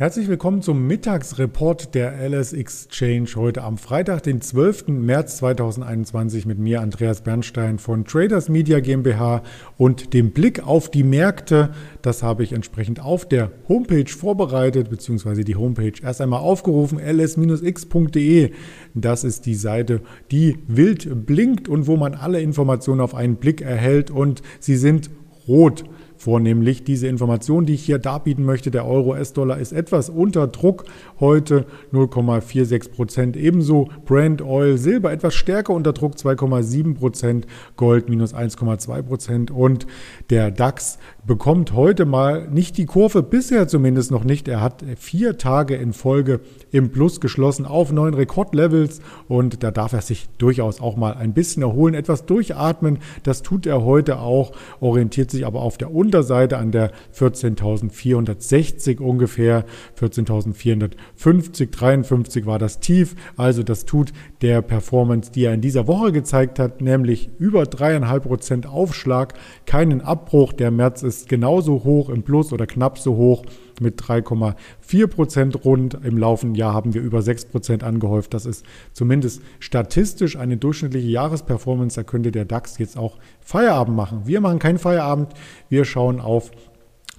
Herzlich willkommen zum Mittagsreport der LS Exchange heute am Freitag, den 12. März 2021 mit mir Andreas Bernstein von Traders Media GmbH und dem Blick auf die Märkte. Das habe ich entsprechend auf der Homepage vorbereitet, beziehungsweise die Homepage erst einmal aufgerufen, ls-x.de. Das ist die Seite, die wild blinkt und wo man alle Informationen auf einen Blick erhält und sie sind rot vornehmlich diese Information, die ich hier darbieten möchte. Der Euro-S-Dollar ist etwas unter Druck heute 0,46 Prozent. Ebenso Brand Oil, Silber etwas stärker unter Druck 2,7 Prozent, Gold minus 1,2 Prozent und der DAX bekommt heute mal nicht die Kurve, bisher zumindest noch nicht. Er hat vier Tage in Folge im Plus geschlossen auf neuen Rekordlevels und da darf er sich durchaus auch mal ein bisschen erholen, etwas durchatmen. Das tut er heute auch, orientiert sich aber auf der Unterseite an der 14.460 ungefähr, 14.450, 53 war das Tief. Also das tut der Performance, die er in dieser Woche gezeigt hat, nämlich über dreieinhalb Prozent Aufschlag, keinen Abbruch. Der März ist genauso hoch im Plus oder knapp so hoch mit 3,4 Prozent rund. Im laufenden Jahr haben wir über 6 Prozent angehäuft. Das ist zumindest statistisch eine durchschnittliche Jahresperformance. Da könnte der DAX jetzt auch Feierabend machen. Wir machen keinen Feierabend. Wir schauen auf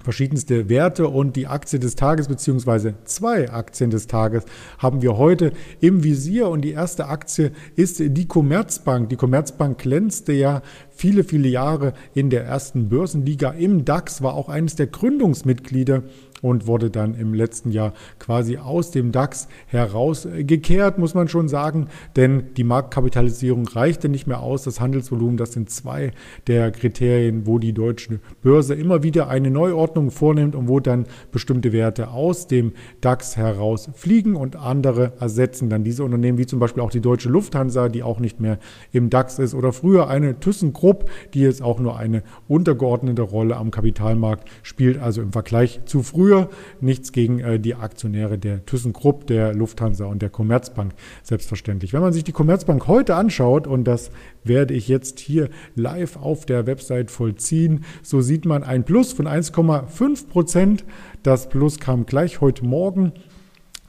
verschiedenste Werte und die Aktie des Tages beziehungsweise zwei Aktien des Tages haben wir heute im Visier und die erste Aktie ist die Commerzbank. Die Commerzbank glänzte ja viele, viele Jahre in der ersten Börsenliga im DAX, war auch eines der Gründungsmitglieder und wurde dann im letzten Jahr quasi aus dem DAX herausgekehrt, muss man schon sagen, denn die Marktkapitalisierung reichte nicht mehr aus, das Handelsvolumen, das sind zwei der Kriterien, wo die deutsche Börse immer wieder eine Neuordnung vornimmt und wo dann bestimmte Werte aus dem DAX herausfliegen und andere ersetzen dann diese Unternehmen, wie zum Beispiel auch die deutsche Lufthansa, die auch nicht mehr im DAX ist oder früher eine ThyssenKrupp, die jetzt auch nur eine untergeordnete Rolle am Kapitalmarkt spielt, also im Vergleich zu früher früher. Nichts gegen äh, die Aktionäre der ThyssenKrupp, der Lufthansa und der Commerzbank selbstverständlich. Wenn man sich die Commerzbank heute anschaut, und das werde ich jetzt hier live auf der Website vollziehen, so sieht man ein Plus von 1,5 Prozent. Das Plus kam gleich heute Morgen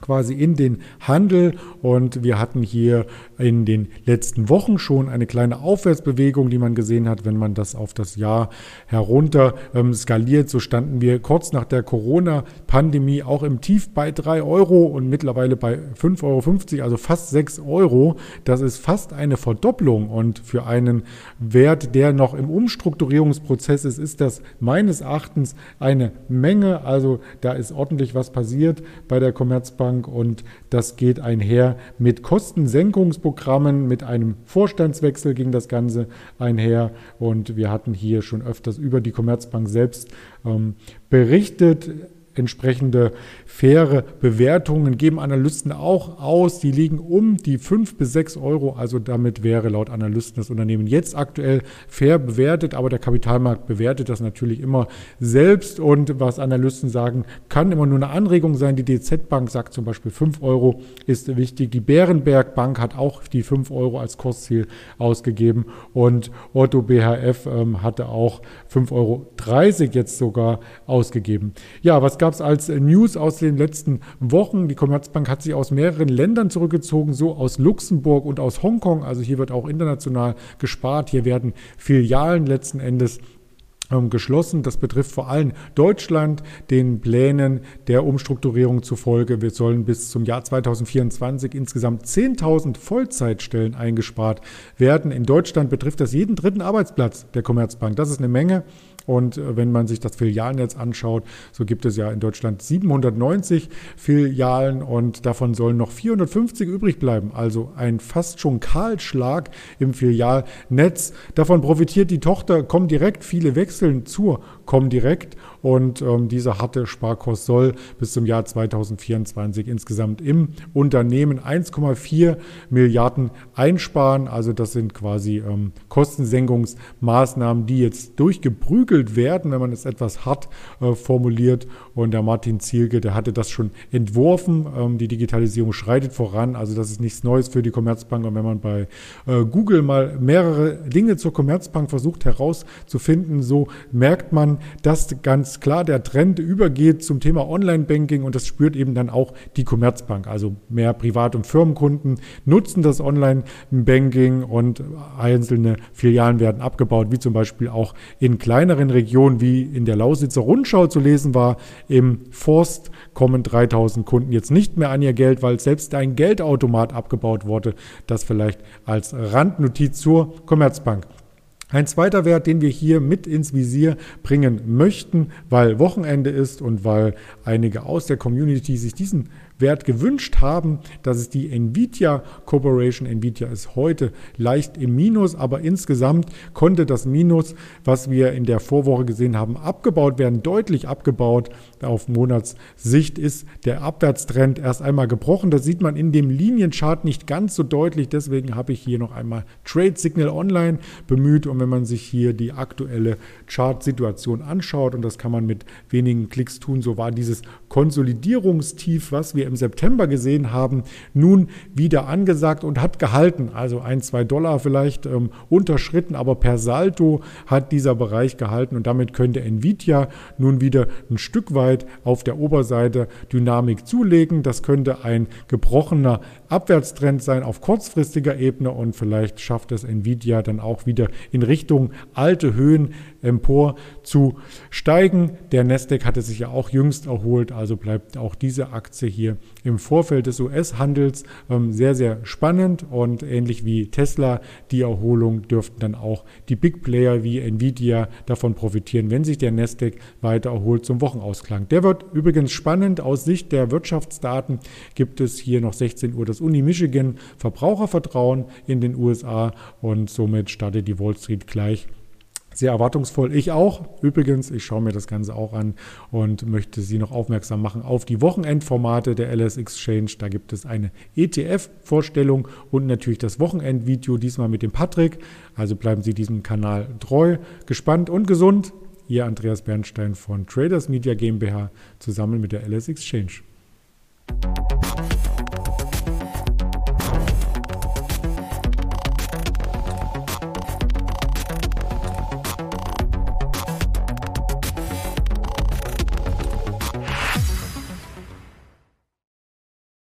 quasi in den Handel und wir hatten hier in den letzten Wochen schon eine kleine Aufwärtsbewegung, die man gesehen hat, wenn man das auf das Jahr herunter ähm, skaliert. So standen wir kurz nach der Corona-Pandemie auch im Tief bei 3 Euro und mittlerweile bei 5,50 Euro, also fast 6 Euro. Das ist fast eine Verdopplung und für einen Wert, der noch im Umstrukturierungsprozess ist, ist das meines Erachtens eine Menge. Also da ist ordentlich was passiert bei der Commerzbank und das geht einher mit Kostensenkungsprogrammen, mit einem Vorstandswechsel ging das Ganze einher. Und wir hatten hier schon öfters über die Commerzbank selbst ähm, berichtet entsprechende faire Bewertungen geben Analysten auch aus. Die liegen um die 5 bis 6 Euro. Also damit wäre laut Analysten das Unternehmen jetzt aktuell fair bewertet. Aber der Kapitalmarkt bewertet das natürlich immer selbst. Und was Analysten sagen, kann immer nur eine Anregung sein. Die DZ Bank sagt zum Beispiel 5 Euro ist wichtig. Die Bärenberg Bank hat auch die 5 Euro als Kursziel ausgegeben. Und Otto BHF ähm, hatte auch 5,30 Euro jetzt sogar ausgegeben. Ja, was gab es als News aus den letzten Wochen? Die Commerzbank hat sich aus mehreren Ländern zurückgezogen, so aus Luxemburg und aus Hongkong. Also hier wird auch international gespart. Hier werden Filialen letzten Endes ähm, geschlossen. Das betrifft vor allem Deutschland, den Plänen der Umstrukturierung zufolge. Wir sollen bis zum Jahr 2024 insgesamt 10.000 Vollzeitstellen eingespart werden. In Deutschland betrifft das jeden dritten Arbeitsplatz der Commerzbank. Das ist eine Menge. Und äh, wenn man sich das Filialnetz anschaut, so gibt es ja in Deutschland 790 Filialen und davon sollen noch 450 übrig bleiben. Also ein fast schon Kahlschlag im Filialnetz. Davon profitiert die Tochter Comdirect. Viele wechseln zur Comdirect und ähm, dieser harte Sparkurs soll bis zum Jahr 2024 insgesamt im Unternehmen 1,4 Milliarden einsparen. Also das sind quasi ähm, Kostensenkungsmaßnahmen, die jetzt durchgeprügelt werden, wenn man es etwas hart äh, formuliert. Und der Martin Zielke, der hatte das schon entworfen. Ähm, die Digitalisierung schreitet voran. Also das ist nichts Neues für die Commerzbank. Und wenn man bei äh, Google mal mehrere Dinge zur Commerzbank versucht herauszufinden, so merkt man, dass ganz klar der Trend übergeht zum Thema Online-Banking und das spürt eben dann auch die Commerzbank. Also mehr Privat- und Firmenkunden nutzen das Online-Banking und einzelne Filialen werden abgebaut, wie zum Beispiel auch in kleineren Regionen wie in der Lausitzer Rundschau zu lesen war. Im Forst kommen 3000 Kunden jetzt nicht mehr an ihr Geld, weil selbst ein Geldautomat abgebaut wurde. Das vielleicht als Randnotiz zur Commerzbank. Ein zweiter Wert, den wir hier mit ins Visier bringen möchten, weil Wochenende ist und weil einige aus der Community sich diesen Wert gewünscht haben. Das ist die Nvidia Corporation. Nvidia ist heute leicht im Minus, aber insgesamt konnte das Minus, was wir in der Vorwoche gesehen haben, abgebaut werden, deutlich abgebaut. Auf Monatssicht ist der Abwärtstrend erst einmal gebrochen. Das sieht man in dem Linienchart nicht ganz so deutlich. Deswegen habe ich hier noch einmal Trade Signal Online bemüht. Und wenn man sich hier die aktuelle Chartsituation anschaut, und das kann man mit wenigen Klicks tun, so war dieses Konsolidierungstief, was wir wir im September gesehen haben, nun wieder angesagt und hat gehalten. Also ein, zwei Dollar vielleicht ähm, unterschritten, aber per Salto hat dieser Bereich gehalten und damit könnte Nvidia nun wieder ein Stück weit auf der Oberseite Dynamik zulegen. Das könnte ein gebrochener Abwärtstrend sein auf kurzfristiger Ebene und vielleicht schafft es Nvidia dann auch wieder in Richtung alte Höhen empor zu steigen. Der Nasdaq hatte sich ja auch jüngst erholt, also bleibt auch diese Aktie hier im Vorfeld des US-Handels ähm, sehr, sehr spannend und ähnlich wie Tesla, die Erholung dürften dann auch die Big Player wie Nvidia davon profitieren, wenn sich der Nasdaq weiter erholt zum Wochenausklang. Der wird übrigens spannend. Aus Sicht der Wirtschaftsdaten gibt es hier noch 16 Uhr das Uni Michigan Verbrauchervertrauen in den USA und somit startet die Wall Street gleich sehr erwartungsvoll. Ich auch. Übrigens, ich schaue mir das Ganze auch an und möchte Sie noch aufmerksam machen auf die Wochenendformate der LS Exchange. Da gibt es eine ETF-Vorstellung und natürlich das Wochenendvideo, diesmal mit dem Patrick. Also bleiben Sie diesem Kanal treu, gespannt und gesund. Ihr Andreas Bernstein von Traders Media GmbH zusammen mit der LS Exchange.